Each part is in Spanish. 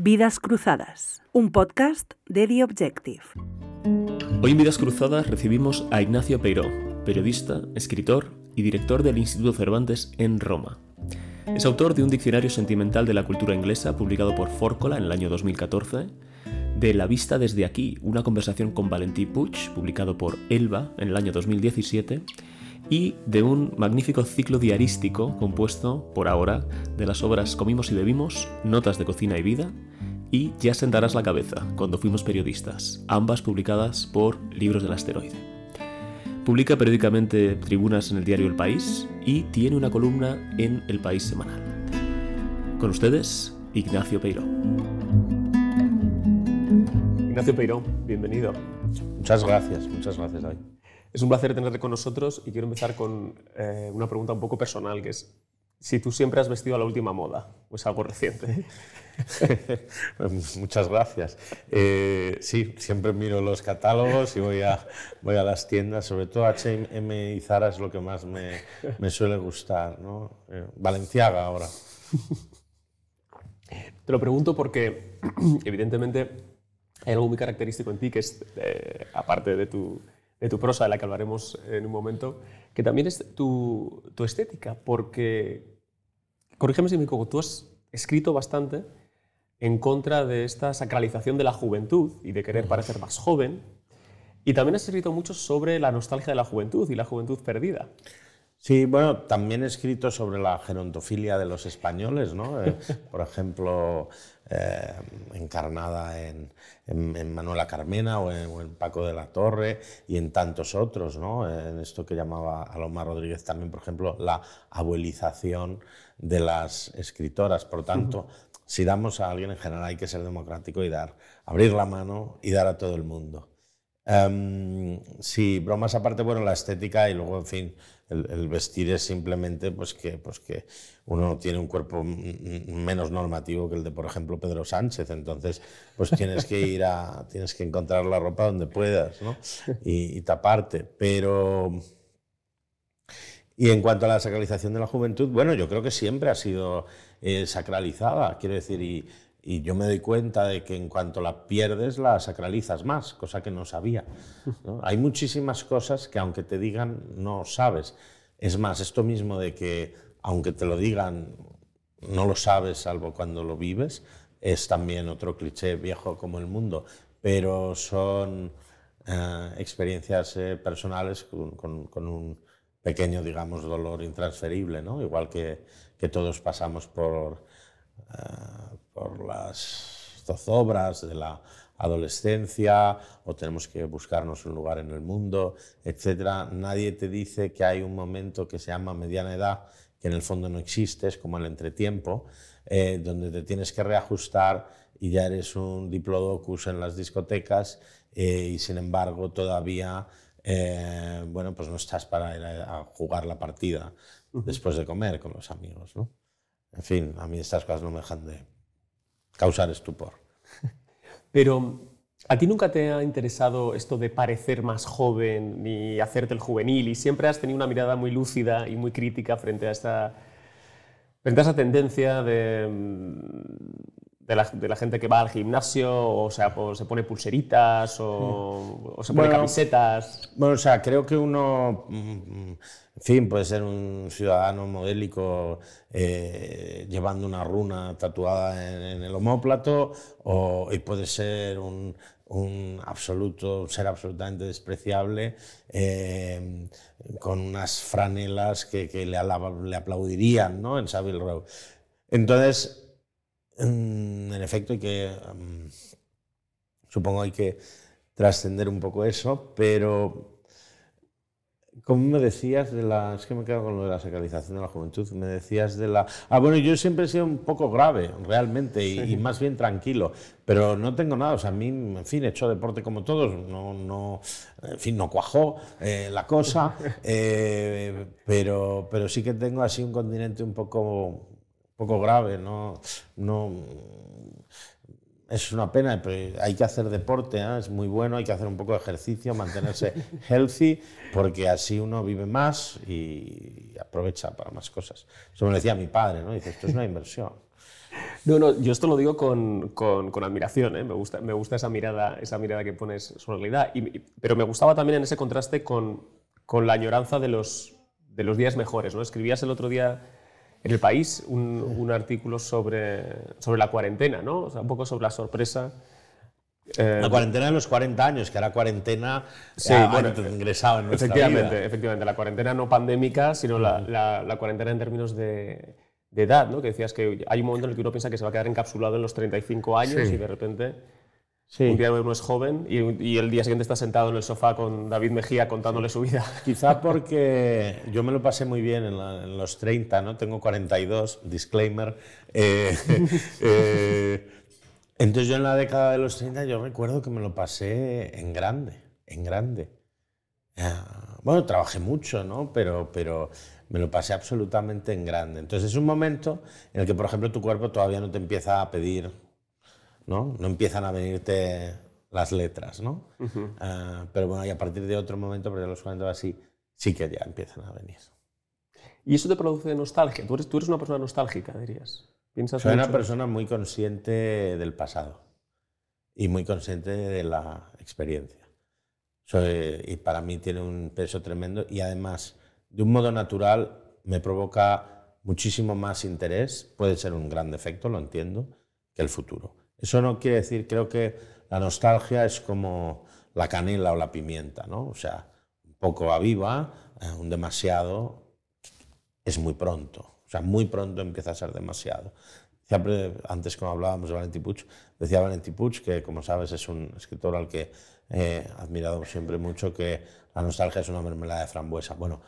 Vidas Cruzadas, un podcast de The Objective. Hoy en Vidas Cruzadas recibimos a Ignacio Peiró, periodista, escritor y director del Instituto Cervantes en Roma. Es autor de un diccionario sentimental de la cultura inglesa publicado por Fórcola en el año 2014, de La vista desde aquí, una conversación con Valentí Puig, publicado por Elba en el año 2017, y de un magnífico ciclo diarístico compuesto, por ahora, de las obras Comimos y Bebimos, Notas de Cocina y Vida y Ya sentarás la cabeza, cuando fuimos periodistas, ambas publicadas por Libros del Asteroide. Publica periódicamente tribunas en el diario El País y tiene una columna en El País Semanal. Con ustedes, Ignacio Peiró. Ignacio Peiró, bienvenido. Muchas gracias, muchas gracias, David. Es un placer tenerte con nosotros y quiero empezar con eh, una pregunta un poco personal, que es si tú siempre has vestido a la última moda o es algo reciente. Muchas gracias. Eh, sí, siempre miro los catálogos y voy a, voy a las tiendas, sobre todo H&M y Zara es lo que más me, me suele gustar. ¿no? Eh, Valenciaga ahora. Te lo pregunto porque evidentemente hay algo muy característico en ti que es, aparte de tu de tu prosa, de la que hablaremos en un momento, que también es tu, tu estética, porque, corrígeme si me equivoco, tú has escrito bastante en contra de esta sacralización de la juventud y de querer parecer más joven, y también has escrito mucho sobre la nostalgia de la juventud y la juventud perdida. Sí, bueno, también he escrito sobre la gerontofilia de los españoles, ¿no? Eh, por ejemplo, eh, encarnada en, Manuela Carmena o en, Paco de la Torre y en tantos otros, ¿no? En esto que llamaba Alomar Rodríguez también, por ejemplo, la abuelización de las escritoras. Por tanto, si damos a alguien en general hay que ser democrático y dar, abrir la mano y dar a todo el mundo. Um, sí, bromas aparte, bueno, la estética y luego, en fin, el, vestir es simplemente pues que, pues que uno tiene un cuerpo menos normativo que el de, por ejemplo, Pedro Sánchez. Entonces, pues tienes que ir a, tienes que encontrar la ropa donde puedas ¿no? y, taparte. Pero... Y en cuanto a la sacralización de la juventud, bueno, yo creo que siempre ha sido eh, sacralizada, quiero decir, y yo me doy cuenta de que en cuanto la pierdes, la sacralizas más, cosa que no sabía. Hay muchísimas cosas que aunque te digan, no sabes. Es más, esto mismo de que aunque te lo digan, no lo sabes salvo cuando lo vives, es también otro cliché viejo como el mundo, pero son eh, experiencias eh, personales con, un pequeño, digamos, dolor intransferible, ¿no? igual que, que todos pasamos por eh, por las zozobras de la adolescencia o tenemos que buscarnos un lugar en el mundo, etc. Nadie te dice que hay un momento que se llama mediana edad, que en el fondo no existe, es como el entretiempo, eh, donde te tienes que reajustar y ya eres un diplodocus en las discotecas eh, y sin embargo todavía bueno, pues no estás para ir a, jugar la partida después de comer con los amigos. ¿no? En fin, a mí estas cosas no me dejan de causar estupor. Pero, ¿a ti nunca te ha interesado esto de parecer más joven ni hacerte el juvenil? Y siempre has tenido una mirada muy lúcida y muy crítica frente a esta, frente a esa tendencia de, de la, gente que va al gimnasio, o sea, se pone pulseritas o, se pone camisetas. Bueno, o sea, creo que uno, en fin, puede ser un ciudadano modélico eh, llevando una runa tatuada en, el homóplato, o, y puede ser un, un absoluto, ser absolutamente despreciable, eh, con unas franelas que, que le, le, aplaudirían ¿no? en Savile Row. Entonces, en efecto, hay que, supongo hay que trascender un poco eso, pero como me decías de la, es que me quedo con lo de la sacralización de la juventud, me decías de la, ah bueno, yo siempre he sido un poco grave, realmente, y, más bien tranquilo, pero no tengo nada, o sea, a mí, en fin, he hecho deporte como todos, no, no, en fin, no cuajó eh, la cosa, eh, pero, pero sí que tengo así un continente un poco poco grave, no, no, es una pena, pero hay que hacer deporte, ¿eh? es muy bueno, hay que hacer un poco de ejercicio, mantenerse healthy, porque así uno vive más y aprovecha para más cosas. Eso me lo decía mi padre, ¿no? Dice, esto es una inversión. No, no, yo esto lo digo con, con, admiración, ¿eh? me, gusta, me gusta esa mirada, esa mirada que pones sobre la realidad, y, pero me gustaba también en ese contraste con, con la añoranza de los, de los días mejores. ¿no? Escribías el otro día en El País un, un artículo sobre, sobre la cuarentena, ¿no? o sea, un poco sobre la sorpresa eh, la cuarentena de los 40 años, que era cuarentena sí, bueno, ingresado en nuestra efectivamente, vida. Efectivamente, la cuarentena no pandémica, sino la, la, cuarentena en términos de, de, edad, ¿no? Que decías que hay un momento en el que uno piensa que se va a quedar encapsulado en los 35 años y de repente un día uno es joven y, y, el día siguiente está sentado en el sofá con David Mejía contándole su vida. Quizá porque yo me lo pasé muy bien en, los 30, ¿no? Tengo 42, disclaimer. Eh, eh, entonces yo en la década de los 30 yo recuerdo que me lo pasé en grande, en grande. Ah, bueno, trabajé mucho, ¿no? Pero, pero me lo pasé absolutamente en grande. Entonces es un momento en el que, por ejemplo, tu cuerpo todavía no te empieza a pedir, ¿no? No empiezan a venirte las letras, ¿no? Ah, pero bueno, y a partir de otro momento, pero los 40 así, sí que ya empiezan a venir. ¿Y eso te produce nostalgia? ¿Tú eres, tú eres una persona nostálgica, dirías? Soy una persona muy consciente del pasado y muy consciente de la experiencia. y para mí tiene un peso tremendo y además, de un modo natural, me provoca muchísimo más interés. Puede ser un gran defecto, lo entiendo, que el futuro. Eso no quiere decir, creo que la nostalgia es como la canela o la pimienta, ¿no? O sea, un poco aviva, eh, un demasiado es muy pronto. O sea, muy pronto empieza a ser demasiado. Siempre, antes como hablábamos de Valentí Puig, decía Valentí Puig, que como sabes es un escritor al que he admirado siempre mucho, que la nostalgia es una mermelada de frambuesa. Bueno,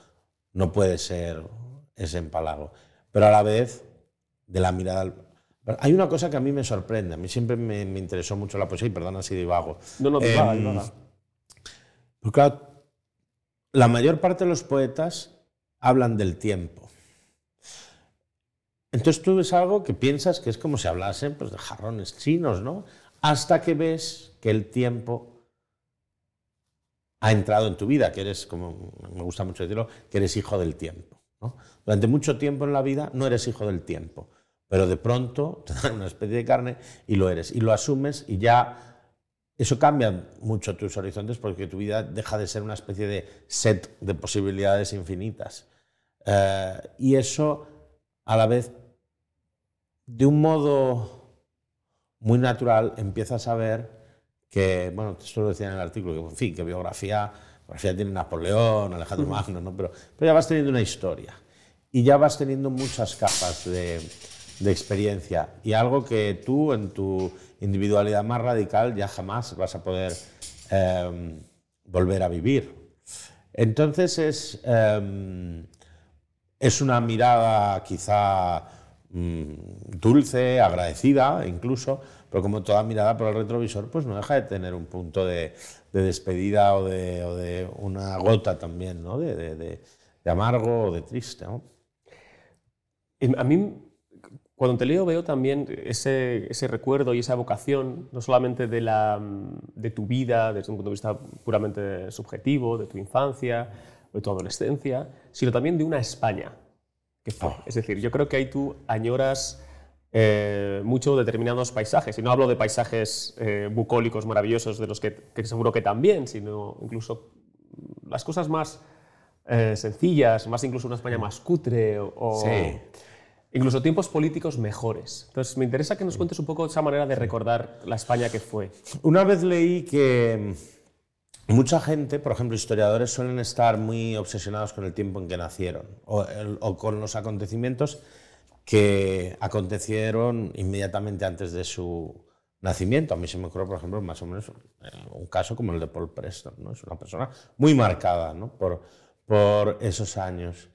no puede ser ese empalago, pero a la vez de la mirada... Hay una cosa que a mí me sorprende, a mí siempre me, interesó mucho la poesía, y perdona si divago. No, no, eh, no. Porque claro, la mayor parte de los poetas hablan del tiempo. Entonces tú ves algo que piensas que es como si hablasen pues, de jarrones chinos, ¿no? Hasta que ves que el tiempo ha entrado en tu vida, que eres, como me gusta mucho decirlo, que eres hijo del tiempo. Durante mucho tiempo en la vida no eres hijo del tiempo, pero de pronto te dan una especie de carne y lo eres, y lo asumes y ya eso cambia mucho tus horizontes porque tu vida deja de ser una especie de set de posibilidades infinitas. Eh, y eso a la vez de un modo muy natural empiezas a ver que, bueno, esto lo decía en el artículo, que, en fin, que biografía, biografía tiene Napoleón, Alejandro Magno, ¿no? pero, pero ya vas teniendo una historia y ya vas teniendo muchas capas de, de experiencia y algo que tú en tu individualidad más radical ya jamás vas a poder em, volver a vivir. Entonces es, em, es una mirada quizá Mm, dulce, agradecida incluso, pero como toda mirada por el retrovisor, pues no deja de tener un punto de, despedida o de, una gota también, ¿no? de, amargo o de triste. A mí, cuando te leo, veo también ese, recuerdo y esa vocación, no solamente de, la, de tu vida desde un punto de vista puramente subjetivo, de tu infancia, de tu adolescencia, sino también de una España Oh. Es decir, yo creo que ahí tú añoras eh, mucho determinados paisajes, y no hablo de paisajes eh, bucólicos maravillosos de los que, seguro que también, sino incluso las cosas más eh, sencillas, más incluso una España más cutre o, incluso tiempos políticos mejores. Entonces, me interesa que nos cuentes un poco esa manera de recordar la España que fue. Una vez leí que Mucha gente, por ejemplo, historiadores suelen estar muy obsesionados con el tiempo en que nacieron o, con los acontecimientos que acontecieron inmediatamente antes de su nacimiento. A mí se me ocurre, por ejemplo, más o menos eh, un caso como el de Paul Preston. ¿no? Es una persona muy marcada ¿no? por, por esos años.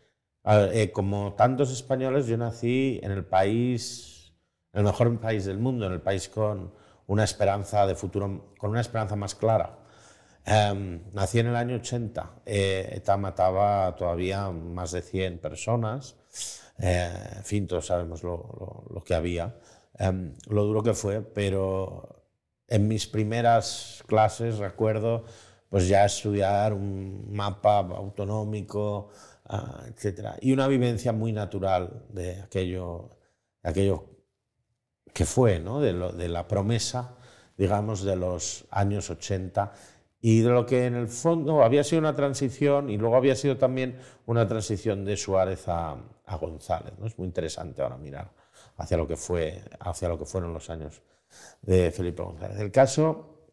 Eh, como tantos españoles, yo nací en el país, el mejor país del mundo, en el país con una esperanza de futuro, con una esperanza más clara. Em, nací en el año 80. Eh, ETA mataba todavía más de 100 personas. Eh, en fin, todos sabemos lo, lo, que había, em, lo duro que fue, pero en mis primeras clases recuerdo pues ya estudiar un mapa autonómico, etc. Y una vivencia muy natural de aquello, de aquello que fue, ¿no? de, lo, de la promesa, digamos, de los años 80 y de lo que en el fondo había sido una transición y luego había sido también una transición de Suárez a, a González. ¿no? Es muy interesante ahora mirar hacia lo que, fue, hacia lo que fueron los años de Felipe González. El caso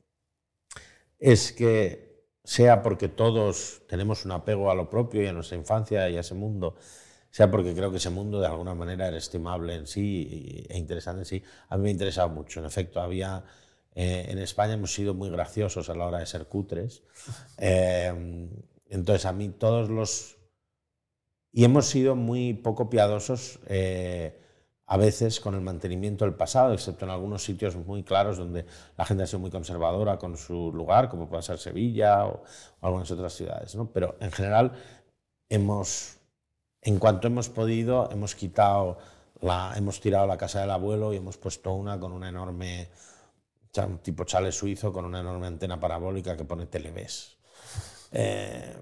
es que sea porque todos tenemos un apego a lo propio y a nuestra infancia y a ese mundo, sea porque creo que ese mundo de alguna manera era estimable en sí e interesante en sí, a mí me ha interesado mucho. En efecto, había... Eh, en España hemos sido muy graciosos a la hora de ser cutres. Eh, entonces, a mí todos los... Y hemos sido muy poco piadosos eh, a veces con el mantenimiento del pasado, excepto en algunos sitios muy claros donde la gente ha sido muy conservadora con su lugar, como puede ser Sevilla o, algunas otras ciudades. ¿no? Pero en general, hemos, en cuanto hemos podido, hemos quitado, la, hemos tirado la casa del abuelo y hemos puesto una con una enorme, tipo chale suizo con una enorme antena parabólica que pone Televes. Eh,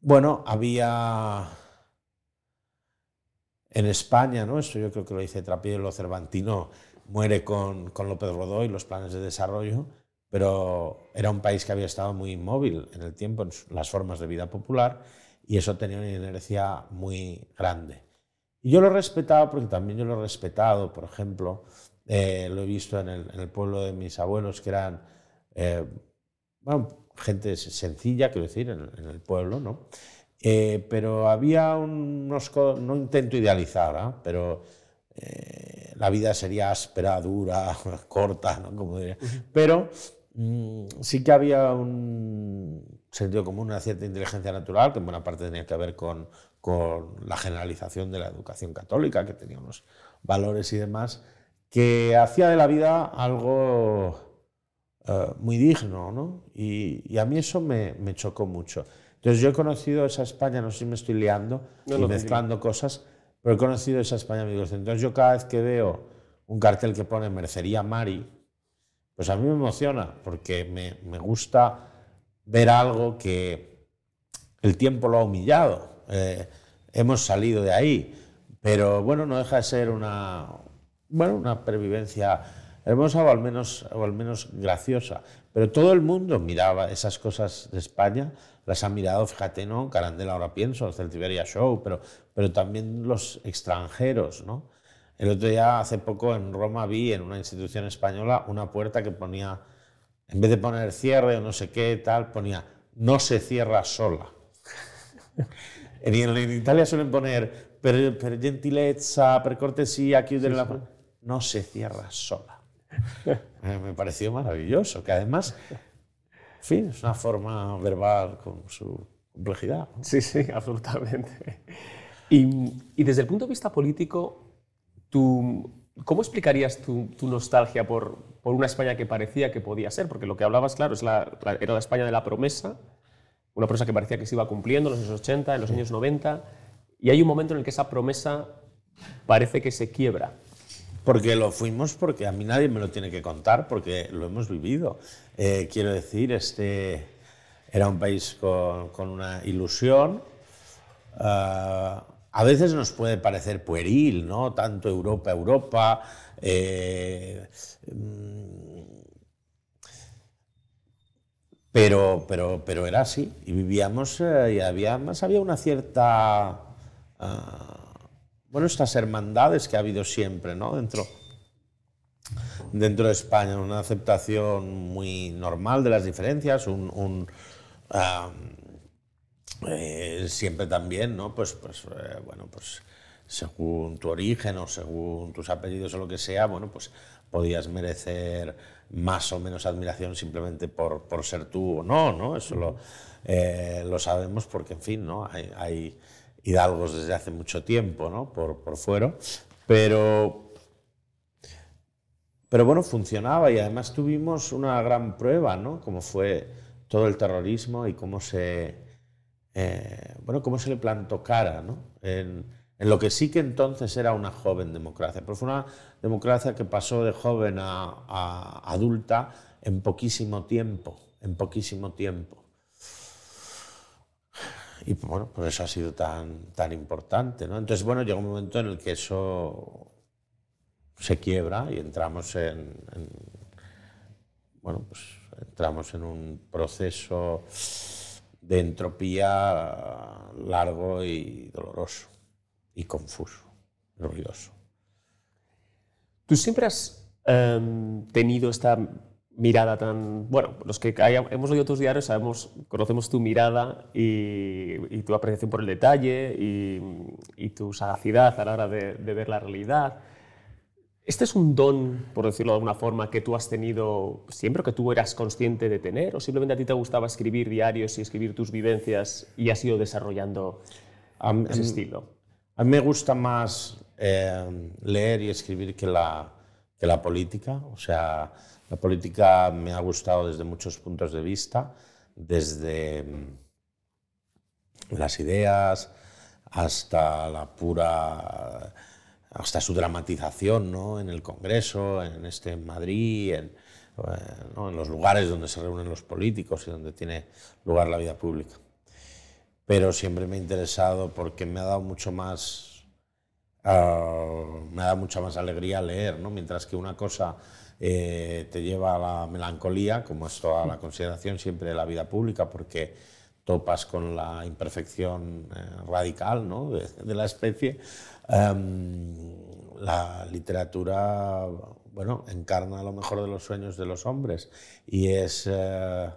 bueno, había en España, ¿no? esto yo creo que lo dice Trapielo Cervantino, muere con, con López Godoy los planes de desarrollo, pero era un país que había estado muy inmóvil en el tiempo, en las formas de vida popular, y eso tenía una inercia muy grande. Y yo lo he respetado porque también yo lo he respetado, por ejemplo, eh, lo he visto en el, en el, pueblo de mis abuelos, que eran eh, bueno, gente sencilla, quiero decir, en, en el pueblo, ¿no? Eh, pero había unos... No intento idealizar, ¿eh? pero eh, la vida sería áspera, dura, corta, ¿no? Como diría. Pero mm, sí que había un sentido común, una cierta inteligencia natural, que en buena parte tenía que ver con, con la generalización de la educación católica, que tenía unos valores y demás, que hacía de la vida algo muy digno, ¿no? Y, y, a mí eso me, me chocó mucho. Entonces yo he conocido esa España, no sé si me estoy liando y mezclando cosas, pero he conocido esa España. Entonces yo cada vez que veo un cartel que pone Mercería Mari, pues a mí me emociona porque me, me gusta ver algo que el tiempo lo ha humillado. Eh, hemos salido de ahí, pero bueno, no deja de ser una, bueno, una pervivencia hermosa o al, menos, o al menos graciosa. Pero todo el mundo miraba esas cosas de España las han mirado, fíjate, ¿no? Carandela ahora pienso, el Celtiberia Show, pero, pero también los extranjeros, ¿no? El otro día, hace poco, en Roma vi en una institución española una puerta que ponía, en vez de poner cierre o no sé qué, tal, ponía no se cierra sola. en, en, Italia suelen poner per, per gentilezza, per cortesía, chiudere sí, la sí. No se cierra sola. Me pareció maravilloso, que además fin, es una forma verbal con su complejidad. Sí, sí, absolutamente. Y, desde el punto de vista político, tú, ¿cómo explicarías tu, nostalgia por, una España que parecía que podía ser? Porque lo que hablabas, claro, es la, era la España de la promesa, una promesa que parecía que se iba cumpliendo en los años 80, en los años 90, y hay un momento en el que esa promesa parece que se quiebra. Porque lo fuimos, porque a mí nadie me lo tiene que contar, porque lo hemos vivido. Eh, quiero decir, este era un país con, una ilusión. Uh, a veces nos puede parecer pueril, ¿no? Tanto Europa, Europa. Eh, pero, pero, pero era así. Y vivíamos, eh, y había, más había una cierta. Uh, bueno, estas hermandades que ha habido siempre, ¿no? Dentro, dentro de España, una aceptación muy normal de las diferencias, un, eh, siempre también, ¿no? Pues, pues eh, bueno, pues según tu origen o según tus apellidos o lo que sea, bueno, pues podías merecer más o menos admiración simplemente por, por ser tú o no, ¿no? Eso lo, eh, lo sabemos porque, en fin, ¿no? Hay hidalgos desde hace mucho tiempo, ¿no? Por, por fuera, pero, pero bueno, funcionaba y además tuvimos una gran prueba, ¿no? Como fue todo el terrorismo y cómo se, eh, bueno, cómo se le plantó cara, ¿no? En, en, lo que sí que entonces era una joven democracia, pero fue una democracia que pasó de joven a, a adulta en poquísimo tiempo, en poquísimo tiempo. Y bueno, por eso ha sido tan, tan importante. ¿no? Entonces, bueno, llegó un momento en el que eso se quiebra y entramos en, bueno, pues entramos en un proceso de entropía largo y doloroso y confuso, ruidoso. Tú siempre has em, tenido esta mirada tan... Bueno, los que hemos leído tus diarios sabemos, conocemos tu mirada y, tu apreciación por el detalle y, tu sagacidad a la hora de, ver la realidad. ¿Este es un don, por decirlo de alguna forma, que tú has tenido siempre, que tú eras consciente de tener? ¿O simplemente a ti te gustaba escribir diarios y escribir tus vivencias y has ido desarrollando ese estilo? A mí me gusta más eh, leer y escribir que la, que la política. O sea, la política me ha gustado desde muchos puntos de vista, desde mm, las ideas hasta la pura hasta su dramatización ¿no? en el Congreso, en este Madrid, en, en, los lugares donde se reúnen los políticos y donde tiene lugar la vida pública. Pero siempre me ha interesado porque me ha dado mucho más, uh, me ha dado mucha más alegría leer, ¿no? mientras que una cosa eh, te lleva a la melancolía, como es toda la consideración siempre de la vida pública, porque topas con la imperfección eh, radical ¿no? de, la especie. Em, la literatura, bueno, encarna lo mejor de los sueños de los hombres y es, eh,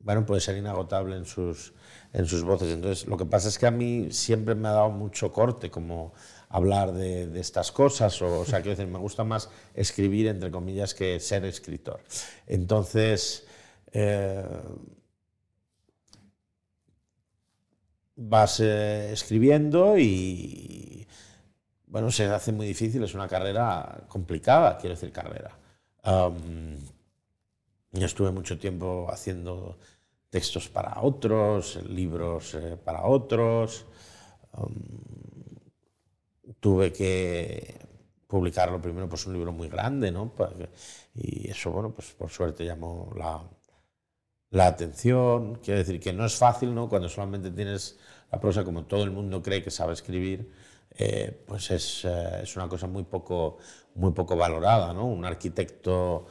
bueno, puede ser inagotable en sus, en sus voces. Entonces, lo que pasa es que a mí siempre me ha dado mucho corte, como hablar de, estas cosas, o, sea, quiero decir, me gusta más escribir, entre comillas, que ser escritor. Entonces, eh, vas eh, escribiendo y, bueno, se hace muy difícil, es una carrera complicada, quiero decir, carrera. yo estuve mucho tiempo haciendo textos para otros, libros eh, para otros tuve que publicarlo primero, pues un libro muy grande, ¿no? Y eso, bueno, pues por suerte llamó la, la atención. Quiero decir que no es fácil, ¿no? Cuando solamente tienes la prosa, como todo el mundo cree que sabe escribir, eh, pues es, eh, es, una cosa muy poco, muy poco valorada, ¿no? Un arquitecto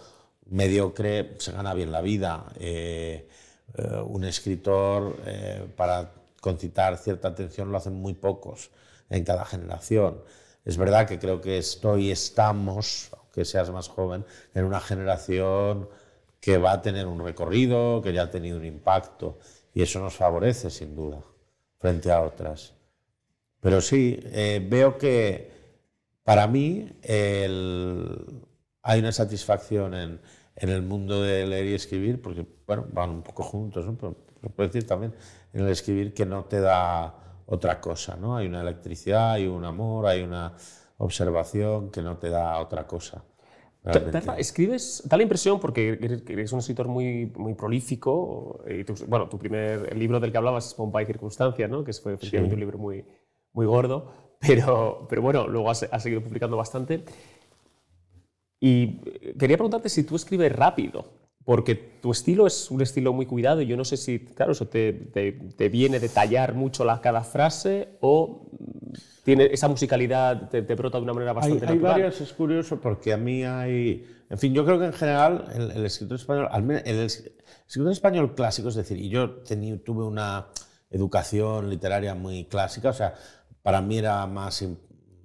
mediocre se gana bien la vida. Eh, un escritor, para concitar cierta atención, lo hacen muy pocos en cada generación. Es verdad que creo que estoy, estamos, aunque seas más joven, en una generación que va a tener un recorrido, que ya ha tenido un impacto, y eso nos favorece sin duda frente a otras. Pero sí, eh, veo que para mí hay una satisfacción en, en, el mundo de leer y escribir, porque bueno, van un poco juntos, ¿no? pero, pero puedo decir también en el escribir que no te da otra cosa, ¿no? Hay una electricidad, hay un amor, hay una observación que no te da otra cosa. escribes, da la impresión, porque eres un escritor muy, muy prolífico, y bueno, tu primer libro del que hablabas es Pompa y Circunstancia, ¿no? que fue efectivamente un libro muy, muy gordo, pero, pero bueno, luego has, has, seguido publicando bastante. Y quería preguntarte si tú escribes rápido, porque tu estilo es un estilo muy cuidado y yo no sé si, claro, eso te, te, viene de tallar mucho la, cada frase o tiene esa musicalidad te, brota de una manera bastante hay, natural. Hay varias, es curioso porque a mí hay... En fin, yo creo que en general el, escritor español, el, escritor español clásico, es decir, y yo tuve una educación literaria muy clásica, o sea, para mí era más...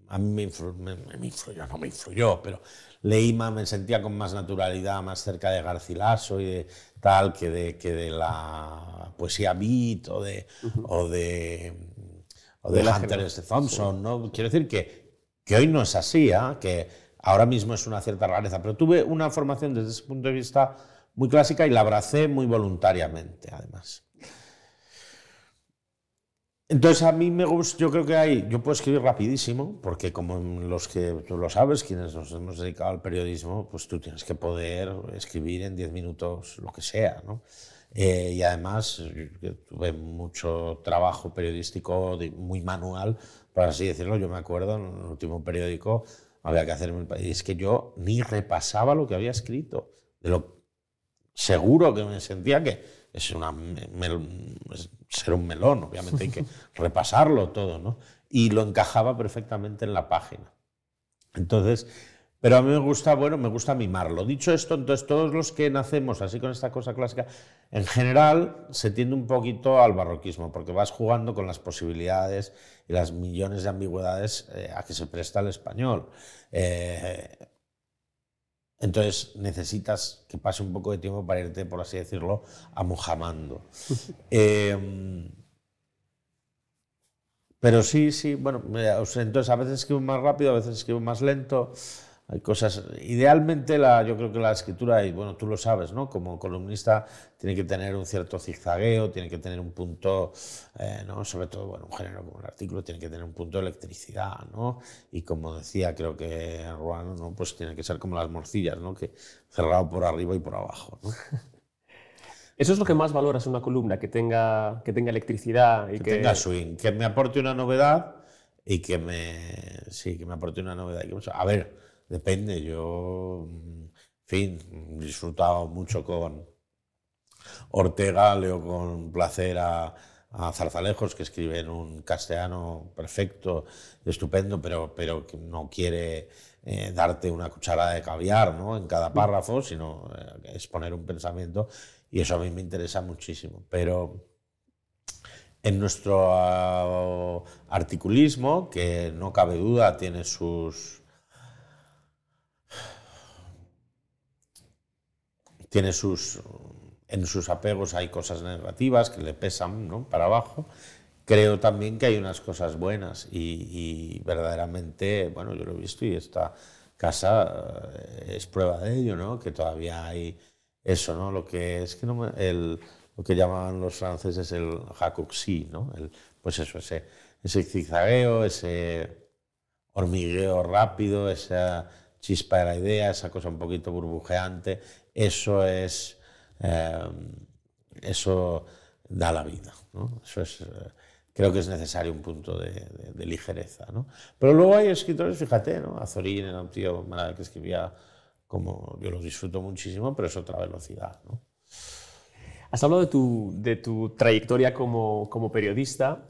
A mí me, me influyó, no me influyó, pero leí más, me sentía con más naturalidad, más cerca de Garcilaso y de tal que de, que de la poesía beat o de, o de, o de, Hunter S. Thompson. ¿no? Quiero decir que, que hoy no es así, ¿eh? que ahora mismo es una cierta rareza, pero tuve una formación desde ese punto de vista muy clásica y la abracé muy voluntariamente, además. Entonces a mí me gusta, yo creo que hay, yo puedo escribir rapidísimo, porque como los que tú lo sabes, quienes nos hemos dedicado al periodismo, pues tú tienes que poder escribir en 10 minutos lo que sea, ¿no? Eh, y además tuve mucho trabajo periodístico muy manual, por así decirlo. Yo me acuerdo en el último periódico había que hacer, y es que yo ni repasaba lo que había escrito, de lo seguro que me sentía que es una, ser un melón, obviamente hay que repasarlo todo, ¿no? Y lo encajaba perfectamente en la página. Entonces, pero a mí me gusta, bueno, me gusta mimarlo. Dicho esto, entonces todos los que nacemos así con esta cosa clásica, en general se tiende un poquito al barroquismo, porque vas jugando con las posibilidades y las millones de ambigüedades eh, a que se presta el español. Eh, entonces necesitas que pase un poco de tiempo para irte, por así decirlo, amojamando. eh, pero sí, sí, bueno, entonces a veces escribo más rápido, a veces escribo más lento. Hay cosas. Idealmente, la, yo creo que la escritura, y bueno, tú lo sabes, ¿no? Como columnista, tiene que tener un cierto zigzagueo, tiene que tener un punto, eh, ¿no? Sobre todo, bueno, un género como el artículo, tiene que tener un punto de electricidad, ¿no? Y como decía, creo que Ruano, ¿no? Pues tiene que ser como las morcillas, ¿no? Que cerrado por arriba y por abajo, ¿no? Eso es lo que más valoras en una columna, que tenga, que tenga electricidad y que, que tenga swing, que me aporte una novedad y que me, sí, que me aporte una novedad. a ver, depende, yo, en fin, he disfrutado mucho con Ortega, leo con placer a, a Zarzalejos, que escribe en un castellano perfecto, estupendo, pero, pero que no quiere eh, darte una cucharada de caviar ¿no? en cada párrafo, sino eh, exponer un pensamiento y eso a mí me interesa muchísimo. Pero en nuestro uh, articulismo, que no cabe duda tiene sus... Tiene sus... En sus apegos hay cosas negativas que le pesan ¿no? para abajo. Creo también que hay unas cosas buenas y, y verdaderamente, bueno, yo lo he visto y esta casa uh, es prueba de ello, ¿no? Que todavía hay eso, ¿no? Lo que es que no el, lo que llamaban los franceses el jacouxi, ¿no? El, pues eso, ese, ese zigzagueo, ese hormigueo rápido, esa chispa de la idea, esa cosa un poquito burbujeante, eso es, eh, eso da la vida. Eso es, eh, creo que es necesario un punto de, ligereza, ¿no? Pero luego hay escritores, fíjate, ¿no? Azorín era un tío que escribía como yo lo disfruto muchísimo, pero es otra velocidad. Has hablado de tu, de tu trayectoria como, como, periodista.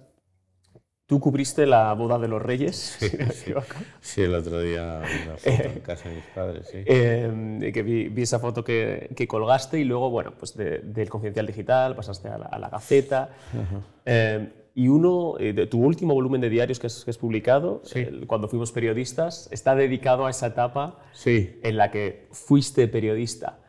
Tú cubriste la boda de los reyes. Sí, sí, sí el otro día una foto en casa de mis padres. Sí. Eh, que vi, vi, esa foto que, que, colgaste y luego, bueno, pues de, del Confidencial Digital pasaste a la, a la Gaceta. Uh -huh. eh, y uno, eh, de tu último volumen de diarios que has, que has publicado, el, cuando fuimos periodistas, está dedicado a esa etapa sí. en la que fuiste periodista.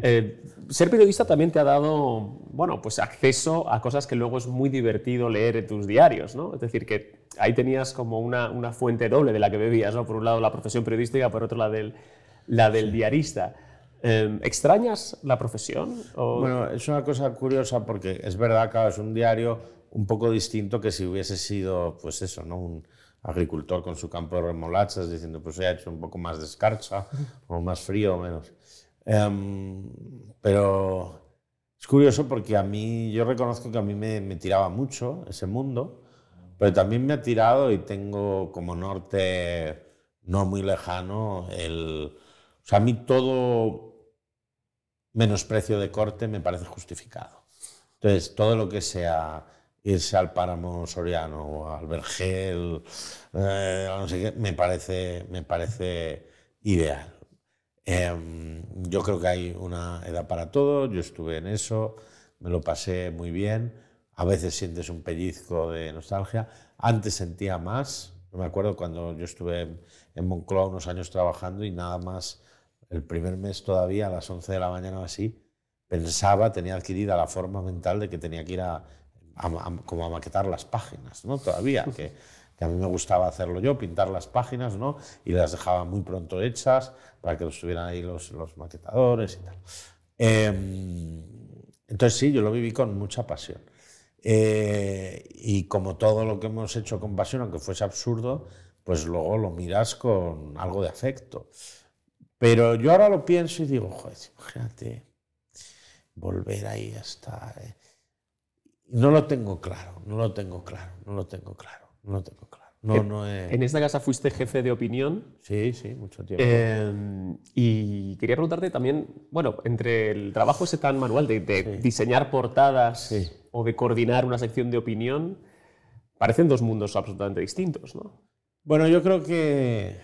Sí. Eh, ser periodista también te ha dado, bueno, pues acceso a cosas que luego es muy divertido leer en tus diarios, ¿no? Es decir, que ahí tenías como una, una fuente doble de la que bebías, ¿no? Por un lado la profesión periodística, por otro la del, la del diarista. Eh, ¿Extrañas la profesión? O... Bueno, es una cosa curiosa porque es verdad que es un diario un poco distinto que si hubiese sido, pues eso, ¿no? Un agricultor con su campo de remolachas diciendo, pues he hecho un poco más de escarcha, o más frío o menos. Um, pero es curioso porque a mí, yo reconozco que a mí me, me, tiraba mucho ese mundo, pero también me ha tirado y tengo como norte no muy lejano el... O sea, a mí todo menosprecio de corte me parece justificado. Entonces, todo lo que sea irse al páramo soriano o al vergel, eh, no sé qué, me parece, me parece ideal. Eh, yo creo que hay una edad para todo, yo estuve en eso, me lo pasé muy bien, a veces sientes un pellizco de nostalgia, antes sentía más, me acuerdo cuando yo estuve en Moncloa unos años trabajando y nada más, el primer mes todavía a las 11 de la mañana o así, pensaba, tenía adquirida la forma mental de que tenía que ir a, como a maquetar las páginas, ¿no? Todavía, que, que, a mí me gustaba hacerlo yo, pintar las páginas, ¿no? Y las dejaba muy pronto hechas para que estuvieran ahí los, los maquetadores y tal. Eh, entonces sí, yo lo viví con mucha pasión. Eh, y como todo lo que hemos hecho con pasión, aunque fuese absurdo, pues luego lo miras con algo de afecto. Pero yo ahora lo pienso y digo, joder, imagínate volver ahí hasta... Eh, no lo tengo claro, no lo tengo claro, no lo tengo claro, no tengo claro. No, no. En esta casa fuiste jefe de opinión. Sí, sí, mucho tiempo. Em, y quería preguntarte también, bueno, entre el trabajo ese tan manual de, diseñar portadas o de coordinar una sección de opinión, parecen dos mundos absolutamente distintos, ¿no? Bueno, yo creo que...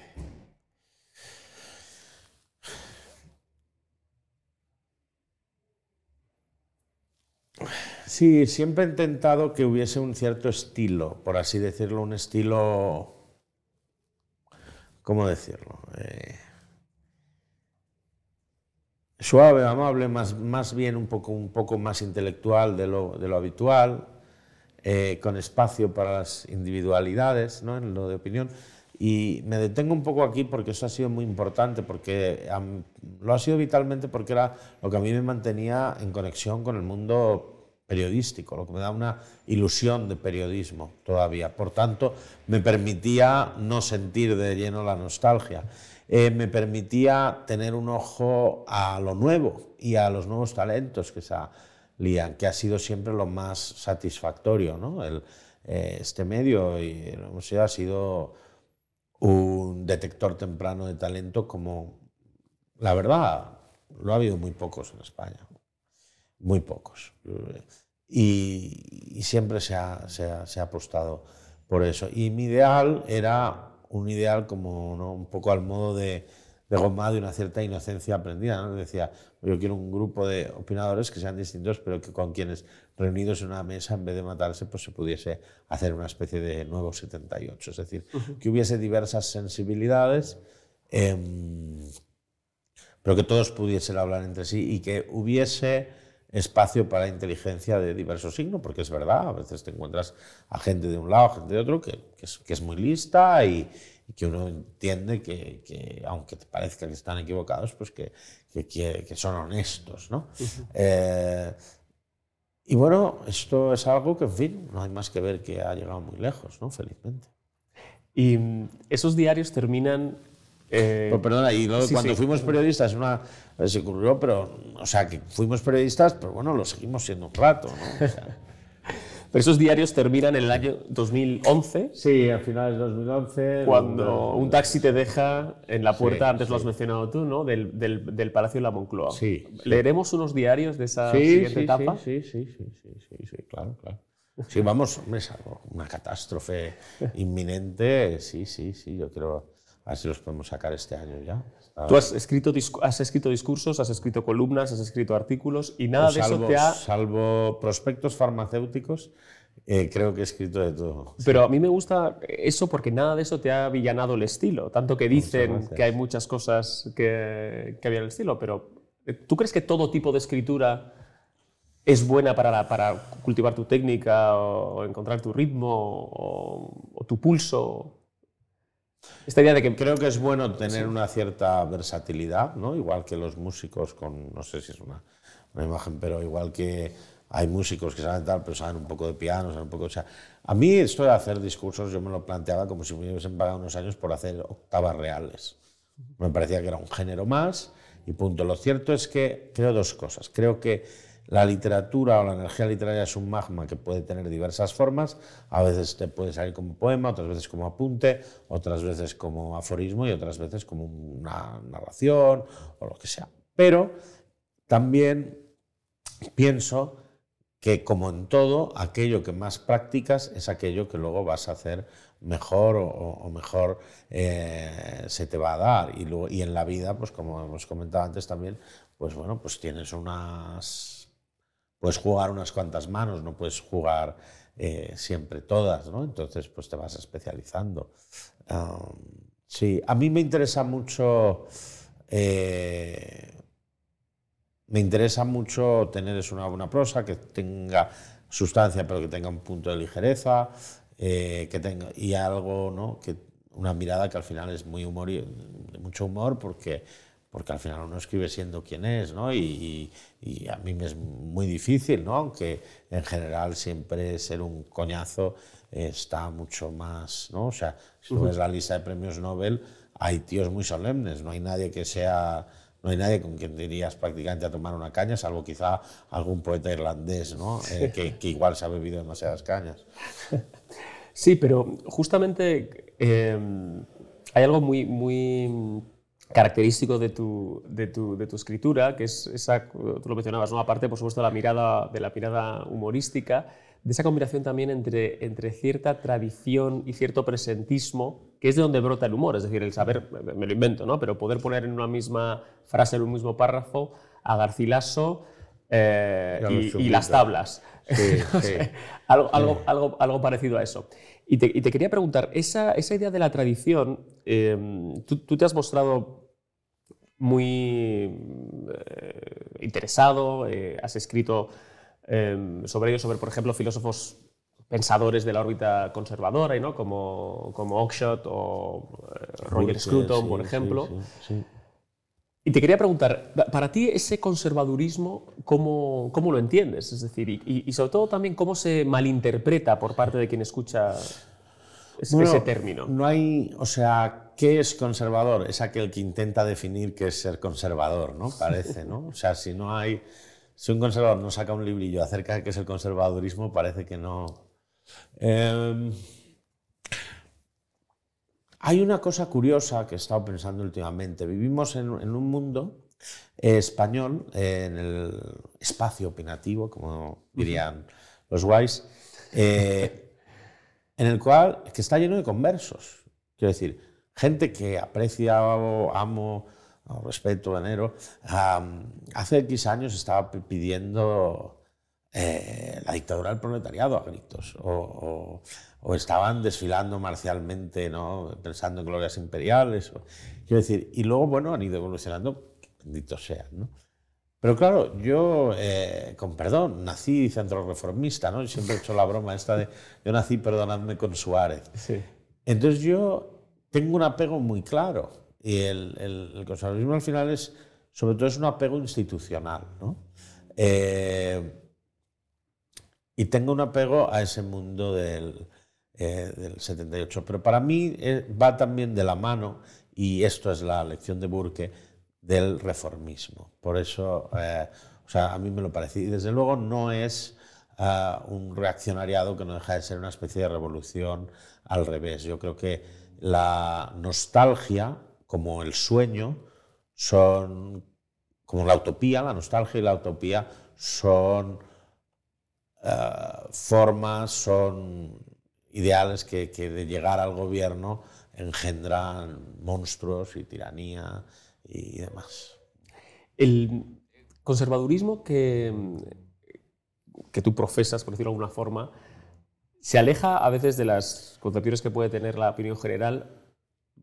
Sí, siempre he intentado que hubiese un cierto estilo, por así decirlo, un estilo... ¿Cómo decirlo? Eh, suave, amable, más, más bien un poco, un poco más intelectual de lo, de lo habitual, eh, con espacio para las individualidades, ¿no? en lo de opinión. Y me detengo un poco aquí porque eso ha sido muy importante, porque lo ha sido vitalmente porque era lo que a mí me mantenía en conexión con el mundo periodístico, lo que me da una ilusión de periodismo todavía. Por tanto, me permitía no sentir de lleno la nostalgia. Eh, me permitía tener un ojo a lo nuevo y a los nuevos talentos que salían, que ha sido siempre lo más satisfactorio. ¿no? Eh, este medio y el museo ha sido un detector temprano de talento como, la verdad, lo ha habido muy pocos en España muy pocos. Y, siempre se ha, se, ha, apostado por eso. Y mi ideal era un ideal como un poco al modo de, de Gomá, de una cierta inocencia aprendida. ¿no? Decía, yo quiero un grupo de opinadores que sean distintos, pero que con quienes reunidos en una mesa, en vez de matarse, pues se pudiese hacer una especie de nuevo 78. Es decir, que hubiese diversas sensibilidades. Em, pero que todos pudiesen hablar entre sí y que hubiese espacio para inteligencia de diversos signos, porque es verdad, a veces te encuentras a gente de un lado, gente de otro, que, es, muy lista y, que uno entiende que, aunque te parezca que están equivocados, pues que, que son honestos. ¿no? Eh, y bueno, esto es algo que, en fin, no hay más que ver que ha llegado muy lejos, ¿no? felizmente. Y mm, esos diarios terminan eh, pues perdona, y cuando fuimos periodistas, una, se ocurrió, pero, o sea, que fuimos periodistas, pero bueno, lo seguimos siendo un rato, ¿no? pero esos diarios terminan en el año 2011. Sí, a finales de 2011. Cuando un taxi te deja en la puerta, antes lo has mencionado tú, ¿no? Del, del, del, Palacio de la Moncloa. Sí. ¿Leeremos unos diarios de esa siguiente etapa? Sí, sí, sí, sí, sí, sí, claro, claro. Sí, vamos, hombre, es algo, una catástrofe inminente, sí, sí, sí, yo creo a ver si los podemos sacar este año ya. Tú has escrito, has escrito discursos, has escrito columnas, has escrito artículos y nada de eso te ha... Salvo prospectos farmacéuticos, eh, creo que he escrito de todo. Pero a mí me gusta eso porque nada de eso te ha villanado el estilo. Tanto que dicen que hay muchas cosas que, que había el estilo, pero eh, ¿tú crees que todo tipo de escritura es buena para, para cultivar tu técnica o, encontrar tu ritmo o, o tu pulso? Esta idea de que creo que es bueno tener una cierta versatilidad, ¿no? Igual que los músicos con, no sé si es una, una, imagen, pero igual que hay músicos que saben tal, pero saben un poco de piano, saben un poco, o sea, a mí esto de hacer discursos yo me lo planteaba como si me hubiesen pagado unos años por hacer octavas reales. Me parecía que era un género más y punto. Lo cierto es que creo dos cosas. Creo que la literatura o la energía literaria es un magma que puede tener diversas formas. A veces te puede salir como poema, otras veces como apunte, otras veces como aforismo y otras veces como una narración o lo que sea. Pero también pienso que como en todo, aquello que más practicas es aquello que luego vas a hacer mejor o, mejor eh, se te va a dar. Y, y en la vida, pues como hemos comentado antes también, pues bueno, pues tienes unas puedes jugar unas cuantas manos, no puedes jugar eh, siempre todas, ¿no? Entonces, pues te vas especializando. sí, a mí me interesa mucho... Eh, me interesa mucho tener una buena prosa, que tenga sustancia, pero que tenga un punto de ligereza, eh, que tenga, y algo, ¿no? Que, una mirada que al final es muy humor y, mucho humor, porque porque al final uno escribe siendo quien es, ¿no? Y, a mí me es muy difícil, ¿no? Aunque en general siempre ser un coñazo está mucho más, ¿no? O sea, si tú ves la lista de premios Nobel, hay tíos muy solemnes, no hay nadie que sea... No hay nadie con quien dirías prácticamente a tomar una caña, salvo quizá algún poeta irlandés, ¿no? Eh, que, igual se ha bebido demasiadas cañas. Sí, pero justamente eh, hay algo muy, muy característico de tu, de tu, de tu, escritura, que es esa, tú lo mencionabas, ¿no? aparte, por supuesto, la mirada, de la mirada humorística, de esa combinación también entre, entre cierta tradición y cierto presentismo, que es de donde brota el humor, es decir, el saber, me lo invento, ¿no? pero poder poner en una misma frase, en un mismo párrafo, a Garcilaso eh, y, las tablas. algo, algo, algo, algo, parecido a eso. Y te, y te quería preguntar, esa, esa, idea de la tradición, em, tú, tú, te has mostrado muy eh, interesado, eh, has escrito em, sobre ello, sobre, por ejemplo, filósofos pensadores de la órbita conservadora, ¿no? como, como Oakeshott o Roger Scruton, por ejemplo. sí. Y te quería preguntar, para ti ese conservadurismo, ¿cómo, cómo lo entiendes? Es decir, y, sobre todo también cómo se malinterpreta por parte de quien escucha ese, término. No hay, o sea, ¿qué es conservador? Es aquel que intenta definir qué es ser conservador, ¿no? Parece, ¿no? O sea, si no hay, si un conservador no saca un librillo acerca de qué es el conservadurismo, parece que no. Eh, hay una cosa curiosa que he estado pensando últimamente. Vivimos en, un mundo eh, español, en el espacio opinativo, como dirían los guays, eh, en el cual que está lleno de conversos. Quiero decir, gente que aprecia amo respeto, venero, hace X años estaba pidiendo eh, la dictadura del proletariado a gritos o o estaban desfilando marcialmente, ¿no? pensando en glorias imperiales. quiero decir, y luego, bueno, han ido evolucionando, benditos sean. ¿no? Pero claro, yo, eh, con perdón, nací centro reformista, ¿no? siempre he hecho la broma esta de, yo nací, perdonadme, con Suárez. Sí. Entonces yo tengo un apego muy claro. Y el, el, conservadurismo al final es, sobre todo, es un apego institucional, ¿no? Eh, y tengo un apego a ese mundo del, eh, del 78. Pero para mí eh, va también de la mano, y esto es la lección de Burke, del reformismo. Por eso, eh, o sea, a mí me lo parece. Y desde luego no es un reaccionariado que no deja de ser una especie de revolución al revés. Yo creo que la nostalgia, como el sueño, son como la utopía, la nostalgia y la utopía son formas, son ideales que, de llegar al gobierno engendran monstruos y tiranía y demás. El conservadurismo que, que tú profesas, por decirlo de alguna forma, se aleja a veces de las concepciones que puede tener la opinión general,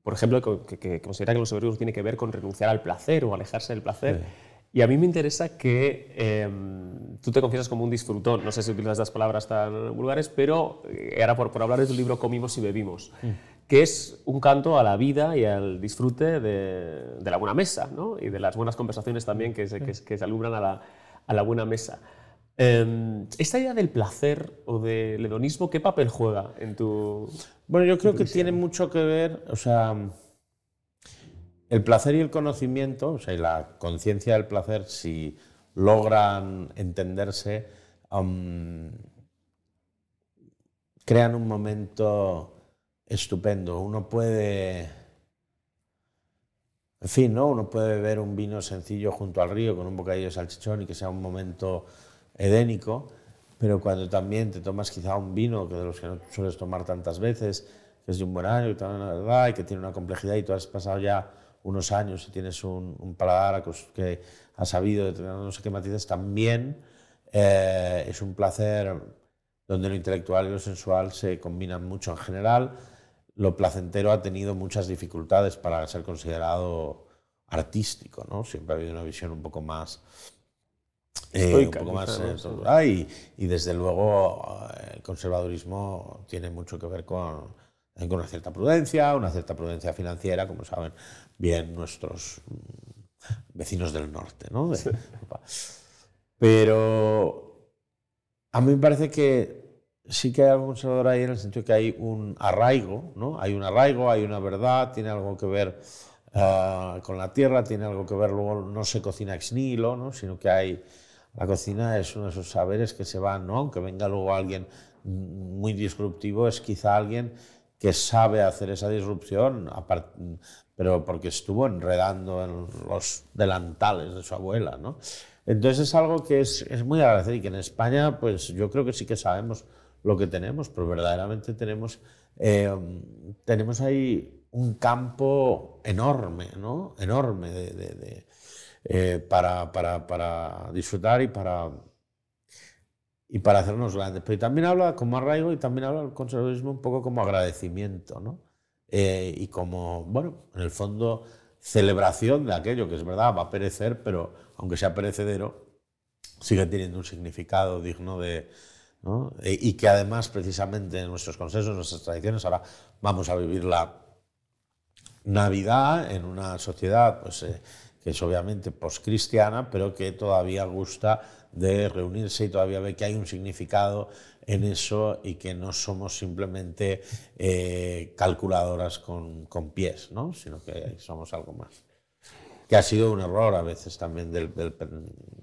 por ejemplo, que, considera que los conservadurismo tiene que ver con renunciar al placer o alejarse del placer. Y a mí me interesa que em, tú te confiesas como un disfrutón, no sé si utilizas las palabras tan vulgares, pero era por, por hablar de tu libro Comimos y Bebimos, mm. que es un canto a la vida y al disfrute de, de la buena mesa, ¿no? y de las buenas conversaciones también que se, que, que se alumbran a la, a la buena mesa. Eh, ¿Esta idea del placer o del hedonismo, qué papel juega en tu... Bueno, yo creo que tiene mucho que ver, o sea... El placer y el conocimiento, o sea, y la conciencia del placer, si logran entenderse, crean un momento estupendo. Uno puede, en fin, ¿no? Uno puede beber un vino sencillo junto al río con un bocadillo de salchichón y que sea un momento edénico, pero cuando también te tomas quizá un vino que de los que no sueles tomar tantas veces, que es de un buen año, y la verdad, y que tiene una complejidad y tú has pasado ya unos años y tienes un, un paladar que ha sabido de no sé qué matices, también eh, es un placer donde lo intelectual y lo sensual se combinan mucho en general. Lo placentero ha tenido muchas dificultades para ser considerado artístico, ¿no? Siempre ha habido una visión un poco más... Eh, un poco más eh, y, y, desde luego el conservadurismo tiene mucho que ver con, con una cierta prudencia, una cierta prudencia financiera, como saben bien nuestros mm, vecinos del norte. ¿no? Pero a mí me parece que sí que hay algo conservador ahí en el sentido que hay un arraigo, ¿no? hay un arraigo, hay una verdad, tiene algo que ver ah, con la tierra, tiene algo que ver, luego no se cocina ex nihilo, ¿no? sino que hay... La cocina es uno de esos saberes que se van, ¿no? aunque venga luego alguien muy disruptivo, es quizá alguien que sabe hacer esa disrupción, pero porque estuvo enredando en los delantales de su abuela, ¿no? Entonces es algo que es, es muy agradecer y que en España, pues yo creo que sí que sabemos lo que tenemos, pero verdaderamente tenemos, eh, tenemos ahí un campo enorme, ¿no? Enorme de, eh, para, para, para, disfrutar y para, y para hacernos grandes. Pero también habla como arraigo y también habla el conservadurismo un poco como agradecimiento, ¿no? Eh, y como, bueno, en el fondo, celebración de aquello que es verdad, va a perecer, pero aunque sea perecedero, sigue teniendo un significado digno de... ¿no? E, y que además, precisamente en nuestros consensos, en nuestras tradiciones, ahora vamos a vivir la Navidad en una sociedad pues, eh, que es obviamente postcristiana, pero que todavía gusta de reunirse y todavía ve que hay un significado en eso y que no somos simplemente eh, calculadoras con, con, pies, ¿no? sino que somos algo más. Que ha sido un error a veces también del, del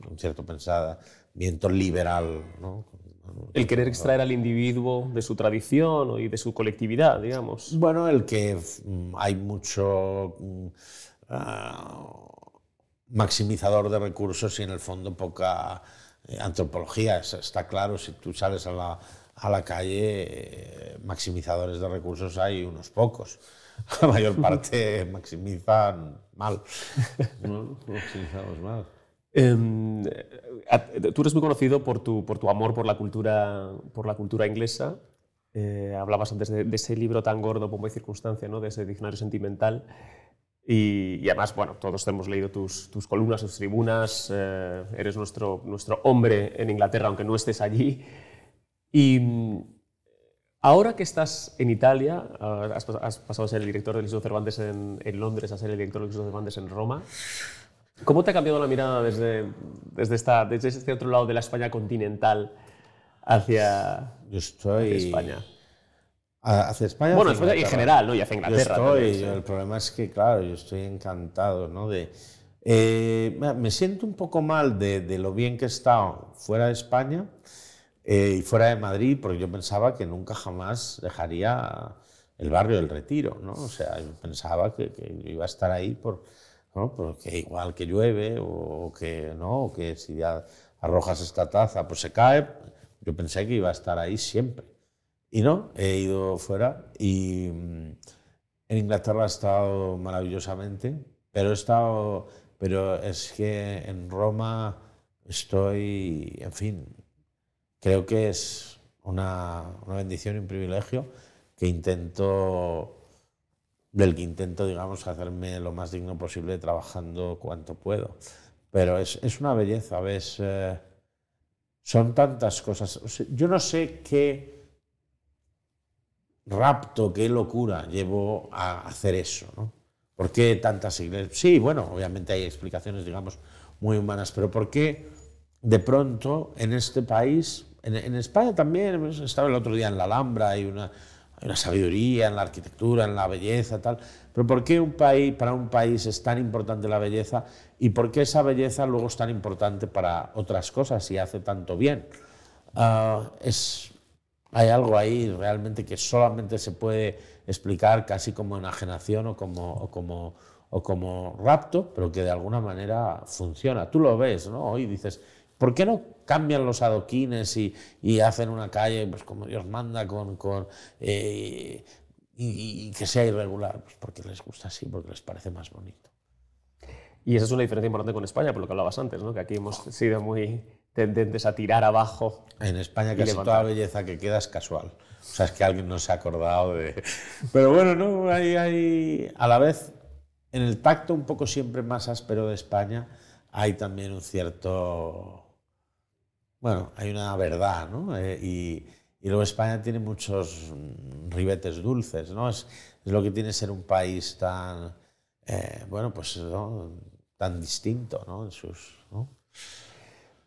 un cierto pensamiento liberal. ¿no? El querer extraer al individuo de su tradición y de su colectividad, digamos. Bueno, el que mm, hay mucho uh, maximizador de recursos y en el fondo poca eh, antropología, está claro, si tú sales a la, a la calle, eh, maximizadores de recursos hay unos pocos. La mayor parte maximizan mal. ¿no? Maximizamos mal. Em, tú eres muy conocido por tu, por tu amor por la cultura, por la cultura inglesa. Eh, hablabas antes de, ese libro tan gordo, como y circunstancia, ¿no? de ese diccionario sentimental. Y, además, bueno, todos hemos leído tus, tus columnas, tus tribunas, eh, eres nuestro, nuestro hombre en Inglaterra, aunque no estés allí. Y mm, ahora que estás enItalia, ah, has, pasado a ser el director del Instituto Cervantes en, en, Londres, a ser el director del Instituto Cervantes en Roma, ¿cómo te ha cambiado la mirada desde, desde, esta, desde este otro lado de la España continental hacia, Yo estoy... hacia España? Hacia España. Bueno, en general, ¿no? Y hacia Inglaterra. Yo estoy, el problema es que, claro, yo estoy encantado, ¿no? De, eh, me siento un poco mal de, de, lo bien que he estado fuera de España eh, y fuera de Madrid, porque yo pensaba que nunca jamás dejaría el barrio del Retiro, ¿no? O sea, yo pensaba que, que iba a estar ahí por, ¿no? porque igual que llueve o que, ¿no? O que si ya arrojas esta taza, pues se cae. Yo pensé que iba a estar ahí siempre. Y no, he ido fuera y mm, en Inglaterra he estado maravillosamente, pero he estado, pero es que en Roma estoy, en fin, creo que es una, una bendición y un privilegio que intento, del que intento, digamos, hacerme lo más digno posible trabajando cuanto puedo. Pero es, es una belleza, ¿ves? Eh, son tantas cosas. yo no sé qué rapto, qué locura llevó a hacer eso, ¿no? ¿Por qué tantas iglesias? Sí, bueno, obviamente hay explicaciones, digamos, muy humanas, pero ¿por qué de pronto en este país, en, España también, estaba el otro día en la Alhambra, hay una, sabiduría en la arquitectura, en la belleza, tal, pero ¿por qué un país, para un país es tan importante la belleza y por qué esa belleza luego es tan importante para otras cosas y hace tanto bien? Ah, es hay algo ahí realmente que solamente se puede explicar casi como enajenación o como, o como, o como rapto, pero que de alguna manera funciona. Tú lo ves, ¿no? Hoy dices, ¿por qué no cambian los adoquines y, y hacen una calle pues, como Dios manda con, con eh, y, y, que sea irregular? Pues porque les gusta así, porque les parece más bonito. Y esa es una diferencia importante con España, por lo que hablabas antes, ¿no? que aquí hemos sido muy tendentes a tirar abajo. En España casi toda belleza que queda es casual. O sea, es que alguien no se ha acordado de... Pero bueno, no, hay, hay, a la vez, en el tacto un poco siempre más áspero de España, hay también un cierto... Bueno, hay una verdad, ¿no? Eh, y, y, luego España tiene muchos ribetes dulces, ¿no? Es, es lo que tiene ser un país tan, eh, bueno, pues ¿no? tan distinto, ¿no? En sus... ¿no?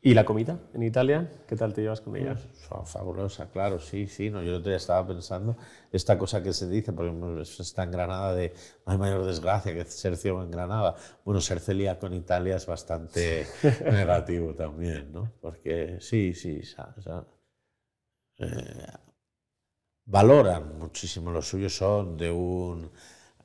¿Y la comida en Italia? ¿Qué tal te llevas con ella? Pues, fabulosa, claro, sí, sí. No, yo el otro día estaba pensando esta cosa que se dice, porque está en Granada de no hay mayor desgracia que ser ciego en Granada. Bueno, ser celíaco en Italia es bastante negativo también, ¿no? Porque sí, sí, o sea, eh, valoran muchísimo lo suyo, son de un...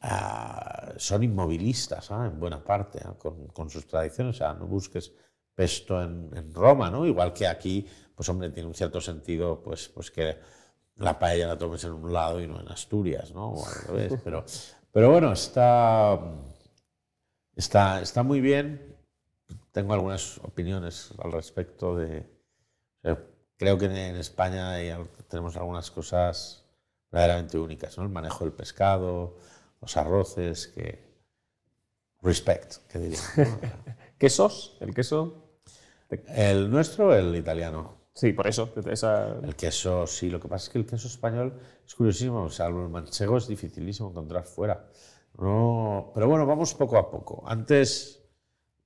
Uh, son inmovilistas ¿eh? en buena parte ¿eh? con, con sus tradiciones, o sea, no busques Pesto en, Roma, ¿no? Igual que aquí, pues hombre, tiene un cierto sentido, pues, pues que la paella la tomes en un lado y no en Asturias, ¿no? O al revés, pero, pero bueno, está, está, está muy bien tengo algunas opiniones al respecto de... creo que en España tenemos algunas cosas verdaderamente únicas, ¿no? El manejo del pescado, los arroces, que... Respect, que diría. ¿Quesos? ¿El queso? ¿El nuestro o el italiano? Sí, por eso. El queso, sí. Lo que pasa es que el queso español es curiosísimo. Salvo el manchego es dificilísimo encontrar fuera. No, pero bueno, vamos poco a poco. Antes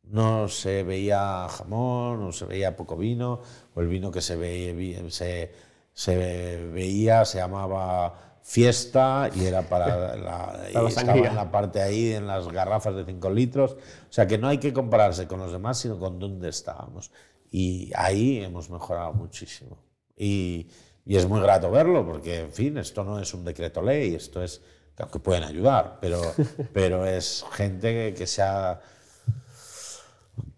no se veía jamón, no se veía poco vino, o el vino que se veía, se, se veía se llamaba fiesta y era para la, estaba en la parte ahí en las garrafas de 5 litros. O sea que no hay que compararse con los demás, sino con dónde estábamos. Y ahí hemos mejorado muchísimo. Y, y es muy grato verlo, porque, en fin, esto no es un decreto ley, esto es, que pueden ayudar, pero, pero es gente que, se ha,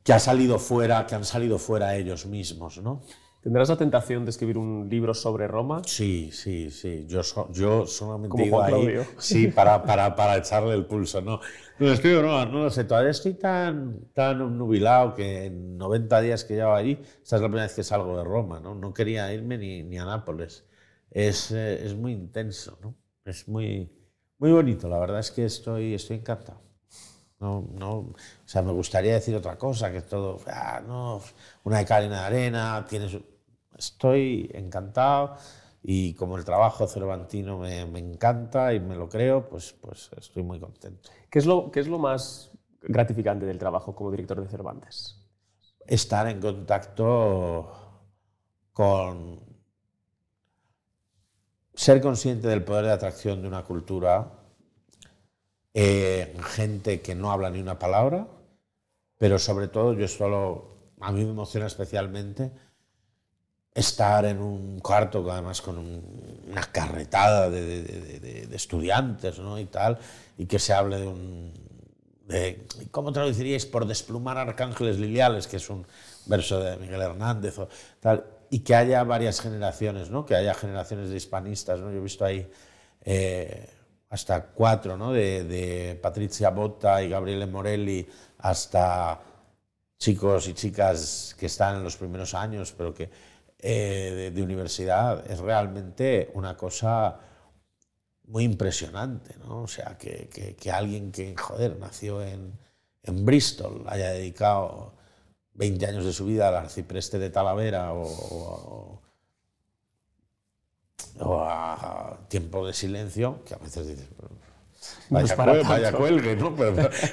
que ha salido fuera, que han salido fuera ellos mismos, ¿no? ¿Tendrás la tentación de escribir un libro sobre Roma? Sí, sí, sí. Yo, yo solamente digo ahí, sí, para, para, para, echarle el pulso. No, no escribo, no, no lo sé. Todavía estoy tan, tan nubilado que en 90 días que llevo allí, esta es la primera vez que salgo de Roma, ¿no? No quería irme ni, ni a Nápoles. Es, eh, es muy intenso, ¿no? Es muy, muy bonito. La verdad es que estoy, estoy encantado. No, no, o sea, me gustaría decir otra cosa, que todo, ah, no, una de cal y de arena, tienes... Estoy encantado y como el trabajo cervantino me, me, encanta y me lo creo, pues, pues estoy muy contento. ¿Qué es, lo, ¿Qué es lo más gratificante del trabajo como director de Cervantes? Estar en contacto con... Ser consciente del poder de atracción de una cultura eh, gente que no habla ni una palabra, pero sobre todo yo solo, a mí me emociona especialmente estar en un cuarto, además con una carretada de, estudiantes ¿no? y tal, y que se hable de un... ¿Cómo traduciríais por desplumar arcángeles liliales, que es un verso de Miguel Hernández tal, y que haya varias generaciones, ¿no? que haya generaciones de hispanistas. ¿no? Yo he visto ahí... Eh, hasta cuatro, ¿no? de Patricia Botta y Gabriele Morelli, hasta chicos y chicas que están en los primeros años, pero que eh, de, universidad, es realmente una cosa muy impresionante, ¿no? O sea, que, que, alguien que, joder, nació en, en, Bristol, haya dedicado 20 años de su vida al arcipreste de Talavera o o a tiempo de silencio, que a veces dices, vaya, cuelgue, ¿no?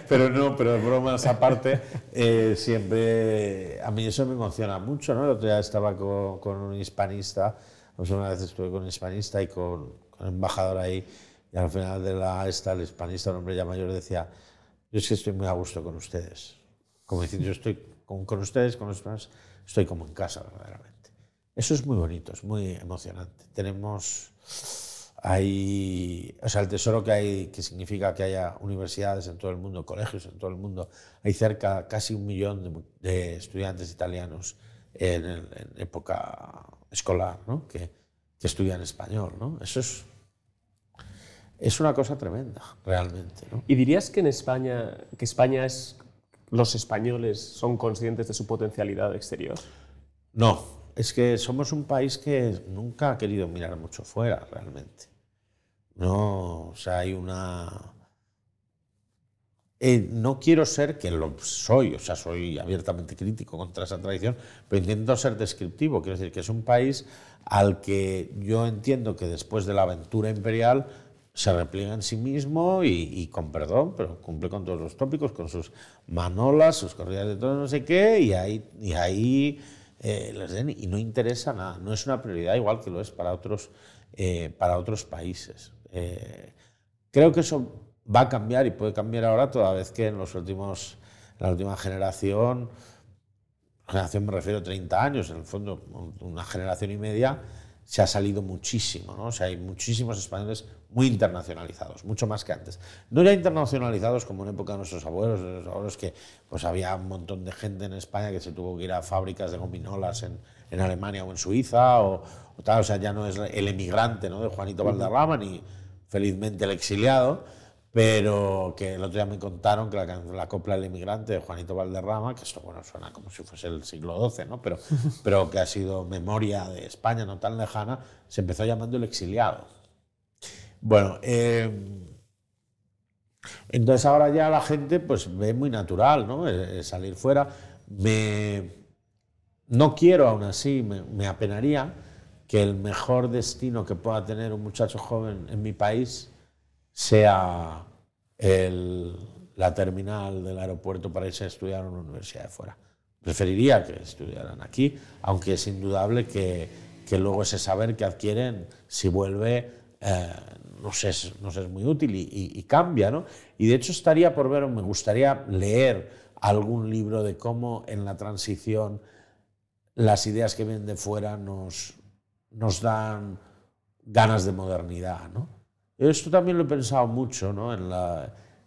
Pero, no, pero bromas aparte, eh, siempre, a mí eso me emociona mucho, ¿no? El otro día estaba con, un hispanista, una vez estuve con un hispanista y con, con un embajador ahí, y al final de la esta, el hispanista, un hombre ya mayor, decía, yo es que estoy muy a gusto con ustedes. Como diciendo, yo estoy con, con ustedes, con los demás, estoy como en casa, verdaderamente. Eso es muy bonito, es muy emocionante. Tenemos ahí, o sea, el tesoro que hay, que significa que haya universidades en todo el mundo, colegios en todo el mundo. Hay cerca, casi un millón de, estudiantes italianos en, época escolar, ¿no? que, que, estudian español. ¿no? Eso es, es una cosa tremenda, realmente. ¿no? ¿Y dirías que en España, que España es, los españoles son conscientes de su potencialidad exterior? No, es que somos un país que nunca ha querido mirar mucho fuera, realmente. No, o sea, hay una... Eh, no quiero ser, que lo soy, o sea, soy abiertamente crítico contra esa tradición, pero intento ser descriptivo. Quiero decir que es un país al que yo entiendo que después de la aventura imperial se repliega en sí mismo y, con perdón, pero cumple con todos los tópicos, con sus manolas, sus corridas de todo no sé qué, y ahí, y ahí eh, les den y no interesa nada. No es una prioridad igual que lo es para otros, eh, para otros países. Eh, creo que eso va a cambiar y puede cambiar ahora toda vez que en los últimos, la última generación, generación me refiero a 30 años, en el fondo una generación y media, se ha salido muchísimo, ¿no? O sea, hay muchísimos españoles muy internacionalizados, mucho más que antes. No ya internacionalizados como en época de nuestros abuelos, de nuestros abuelos que pues había un montón de gente en España que se tuvo que ir a fábricas de gominolas en, en Alemania o en Suiza o, tal, o sea, ya no es el emigrante, ¿no? De Juanito Valderrama ni felizmente el exiliado, pero que el otro día me contaron que la, la copla del inmigrante de Juanito Valderrama, que esto bueno, suena como si fuese el siglo XII, ¿no? pero, pero que ha sido memoria de España no tan lejana, se empezó llamando El exiliado. Bueno, eh, entonces ahora ya la gente pues ve muy natural ¿no? Eh, salir fuera. Me, no quiero aún así, me, me apenaría que el mejor destino que pueda tener un muchacho joven en mi país sea la terminal del aeropuerto para irse a estudiar en una universidad de fuera. Preferiría que estudiaran aquí, aunque es indudable que, que luego ese saber que adquieren, si vuelve, eh, no sé, no sé, es muy útil y, y, cambia. ¿no? Y de hecho estaría por ver, me gustaría leer algún libro de cómo en la transición las ideas que vienen de fuera nos, nos dan ganas de modernidad. ¿no? Esto también lo he pensado mucho, ¿no?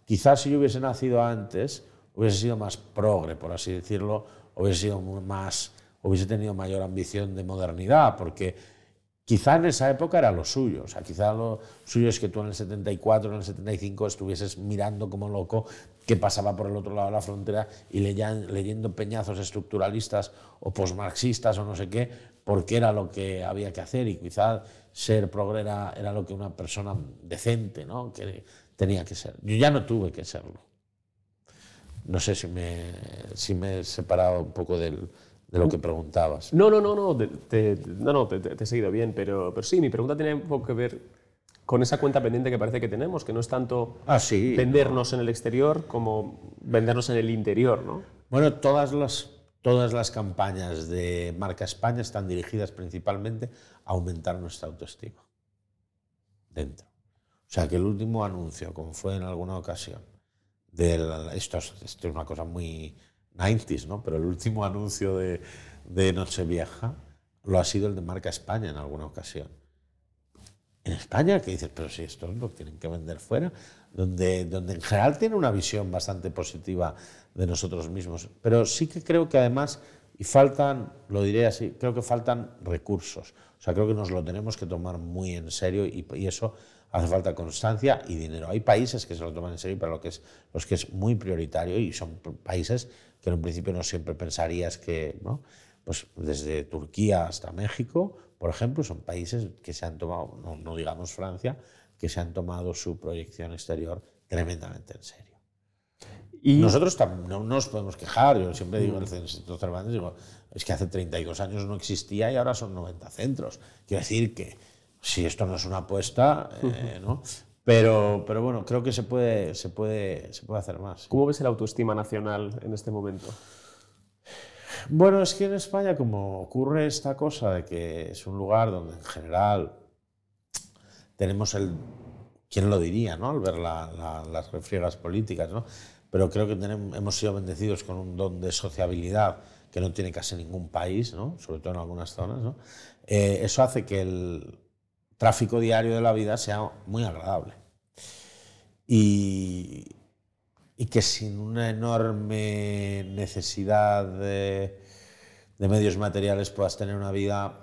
Quizás si yo hubiese nacido antes, hubiese sido más progre, por así decirlo, hubiese sido más, hubiese tenido mayor ambición de modernidad, porque quizá en esa época era lo suyo, o sea, quizá lo suyo es que tú en el 74, en el 75 estuvieses mirando como loco qué pasaba por el otro lado de la frontera y leyendo peñazos estructuralistas o posmarxistas o no sé qué, porque era lo que había que hacer y quizá ser progre era, lo que una persona decente ¿no? que tenía que ser. Yo ya no tuve que serlo. No sé si me, si me he separado un poco del, de lo que preguntabas. No, no, no, no, te, no, no, te, he seguido bien, pero, pero sí, mi pregunta tiene un poco que ver con esa cuenta pendiente que parece que tenemos, que no es tanto ah, sí, vendernos en el exterior como vendernos en el interior, ¿no? Bueno, todas las Todas las campañas de marca España están dirigidas principalmente a aumentar nuestra autoestima dentro. O sea que el último anuncio, como fue en alguna ocasión, de esto, es, esto, es, una cosa muy 90s, ¿no? pero el último anuncio de, Nochevieja lo ha sido el de marca España en alguna ocasión. En España, que dices, pero si esto lo tienen que vender fuera, donde, donde en general tiene una visión bastante positiva de nosotros mismos. Pero sí que creo que además, y faltan, lo diré así, creo que faltan recursos. O sea, creo que nos lo tenemos que tomar muy en serio y, eso hace falta constancia y dinero. Hay países que se lo toman en serio para lo que es, los que es muy prioritario y son países que en un principio no siempre pensarías que, ¿no? pues desde Turquía hasta México, por ejemplo, son países que se han tomado, no, no digamos Francia, que se han tomado su proyección exterior tremendamente en serio. Y nosotros no nos podemos quejar, yo siempre digo en el Centro Cervantes, digo, es que hace 32 años no existía y ahora son 90 centros. Quiero decir que si esto no es una apuesta, eh, ¿no? Pero, pero bueno, creo que se puede, se, puede, se puede hacer más. ¿Cómo ves el autoestima nacional en este momento? Bueno, es que en España como ocurre esta cosa de que es un lugar donde en general tenemos el, ¿quién lo diría, ¿no? al ver las refriegas políticas, ¿no? pero creo que tenemos, hemos sido bendecidos con un don de sociabilidad que no tiene casi ningún país, ¿no? sobre todo en algunas zonas. ¿no? Eh, eso hace que el tráfico diario de la vida sea muy agradable. Y, y que sin una enorme necesidad de, medios materiales puedas tener una vida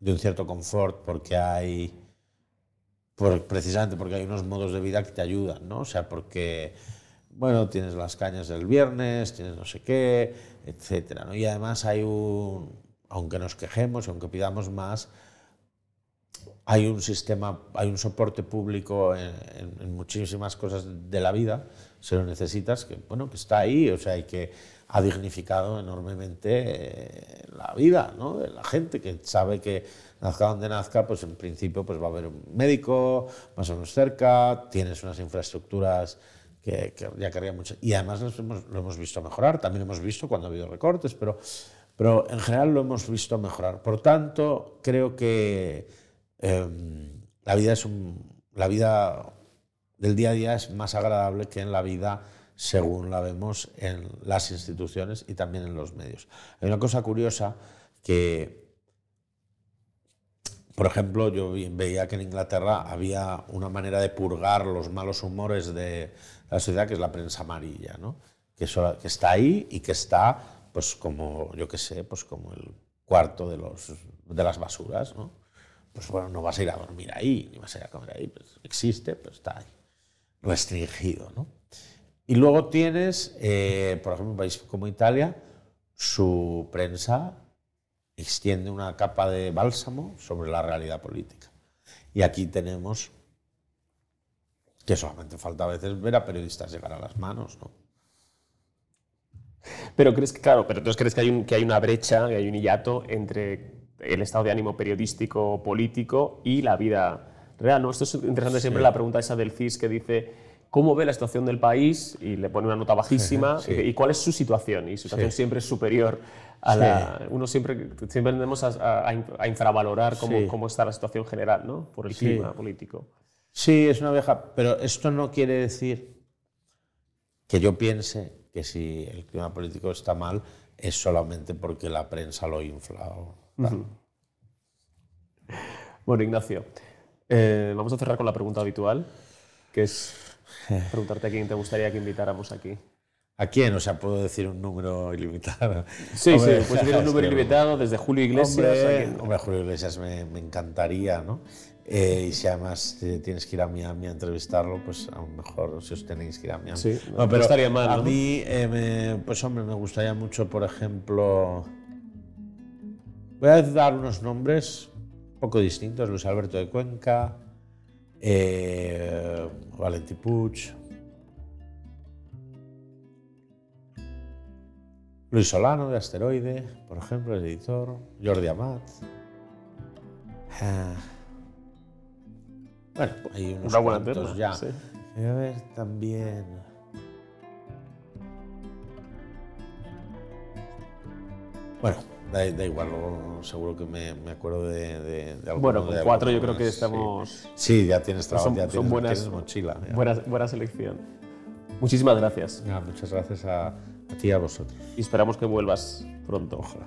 de un cierto confort porque hay precisamente porque hay unos modos de vida que te ayudan, ¿no? O sea, porque, bueno, tienes las cañas del viernes, tienes no sé qué, etcétera. Y además hay un, aunque nos quejemos y aunque pidamos más, hay un sistema, hay un soporte público en, muchísimas cosas de la vida, se lo necesitas, que, bueno, que está ahí, o sea, hay que ha dignificado enormemente eh, la vida ¿no? de la gente que sabe que nazca donde nazca, pues en principio pues va a haber un médico más o menos cerca, tienes unas infraestructuras que, ya querría mucho. Y además lo hemos visto mejorar, también hemos visto cuando ha habido recortes, pero, pero en general lo hemos visto mejorar. Por tanto, creo que em, la, vida es un, la vida del día a día es más agradable que en la vida según la vemos en las instituciones y también en los medios. Hay una cosa curiosa que por ejemplo, yo veía que en Inglaterra había una manera de purgar los malos humores de la sociedad, que es la prensa amarilla, ¿no? que, que está ahí y que está, pues como, yo qué sé, pues como el cuarto de, los, de las basuras. ¿no? Pues bueno, no vas a ir a dormir ahí, ni vas a ir a comer ahí, pues existe, pero está ahí. restringido. ¿no? Y luego tienes, eh, por ejemplo, un país como Italia, su prensa extiende una capa de bálsamo sobre la realidad política. Y aquí tenemos que solamente falta a veces ver a periodistas llegar a las manos. ¿no? Pero crees que, claro, pero entonces crees que hay, que hay una brecha, que hay un hiato entre el estado de ánimo periodístico, político y la vida real. ¿no? Esto es interesante siempre la pregunta esa del CIS que dice cómo ve la situación del país y le pone una nota bajísima y, cuál es su situación. Y su situación siempre es superior a la... Uno siempre, siempre tendemos a, a, infravalorar cómo, cómo, está la situación general ¿no? por el clima político. Sí, es una vieja, pero esto no quiere decir que yo piense que si el clima político está mal es solamente porque la prensa lo infla. Bueno, Ignacio, eh, vamos a cerrar con la pregunta habitual, que es preguntarte a quién te gustaría que invitáramos aquí. ¿A quién? O sea, puedo decir un número ilimitado. Sí, sí, puedes decir un número ilimitado desde Julio Iglesias. Hombre, Julio Iglesias me, me encantaría, ¿no? Eh, y si además tienes que ir a Miami a entrevistarlo, pues a lo mejor si os tenéis que ir a Miami. Sí, no, pero estaría mal. A mí, eh, pues hombre, me gustaría mucho, por ejemplo. Voy a dar unos nombres un poco distintos: Luis Alberto de Cuenca, eh, Valentí Puig, Luis Solano de Asteroide, por ejemplo, el editor, Jordi Amat. Ah, bueno, hay unos Una buena ya. Sí. a ver también. Bueno, da, igual, seguro que me, me acuerdo de, de, de Bueno, con cuatro yo creo que estamos. Sí, ya tienes trabajo, ya tienes, buenas, mochila. Buena, buena, selección. Muchísimas gracias. muchas gracias a, a ti y a vosotros. Y esperamos que vuelvas pronto. Ojalá.